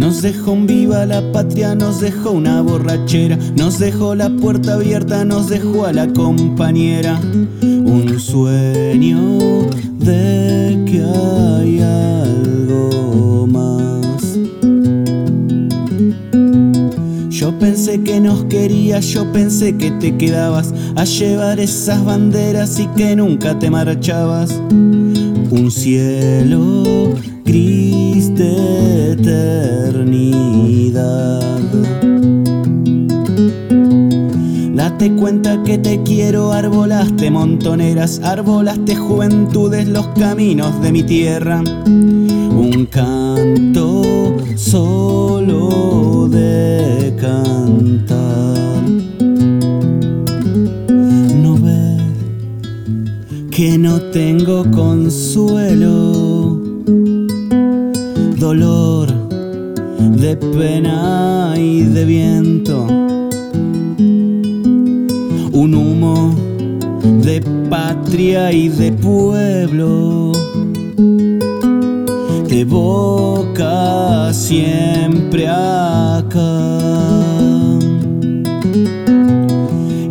Nos dejó un viva la patria, nos dejó una borrachera, nos dejó la puerta abierta, nos dejó a la compañera. Un sueño de que hay algo más. Yo pensé que nos querías, yo pensé que te quedabas a llevar esas banderas y que nunca te marchabas. Un cielo gris eternidad. Date cuenta que te quiero, arbolaste montoneras, arbolaste juventudes, los caminos de mi tierra. Un canto solo de cantar. No ver que no tengo consuelo, dolor de pena y de viento un humo de patria y de pueblo, de boca siempre acá.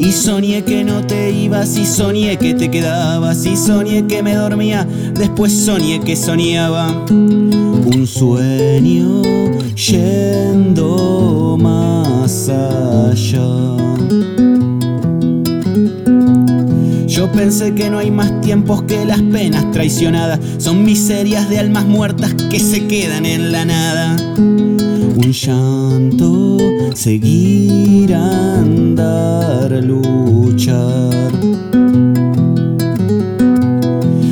Y soñé que no te ibas, y soñé que te quedabas, y soñé que me dormía, después soñé que soñaba un sueño yendo más allá. Yo pensé que no hay más tiempos que las penas traicionadas. Son miserias de almas muertas que se quedan en la nada. Un llanto, seguir andar, luchar.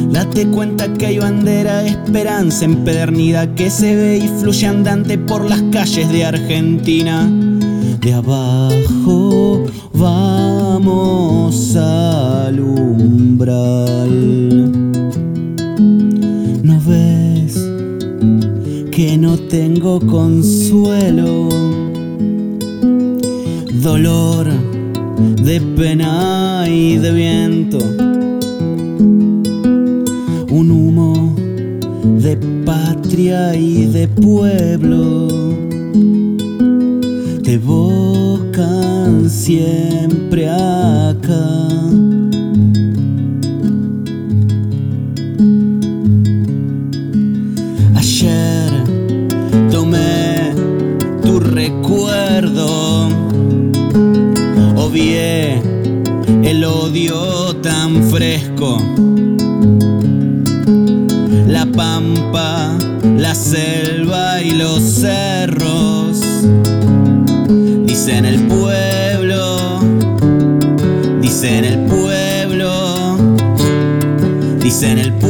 Date cuenta que hay bandera, esperanza empedernida que se ve y fluye andante por las calles de Argentina. De abajo vamos al que no tengo consuelo? Dolor de pena y de viento. Un humo de patria y de pueblo te evocan siempre acá. recuerdo. Obvié el odio tan fresco. La pampa, la selva y los cerros. Dicen el pueblo, dicen el pueblo, dicen el pueblo.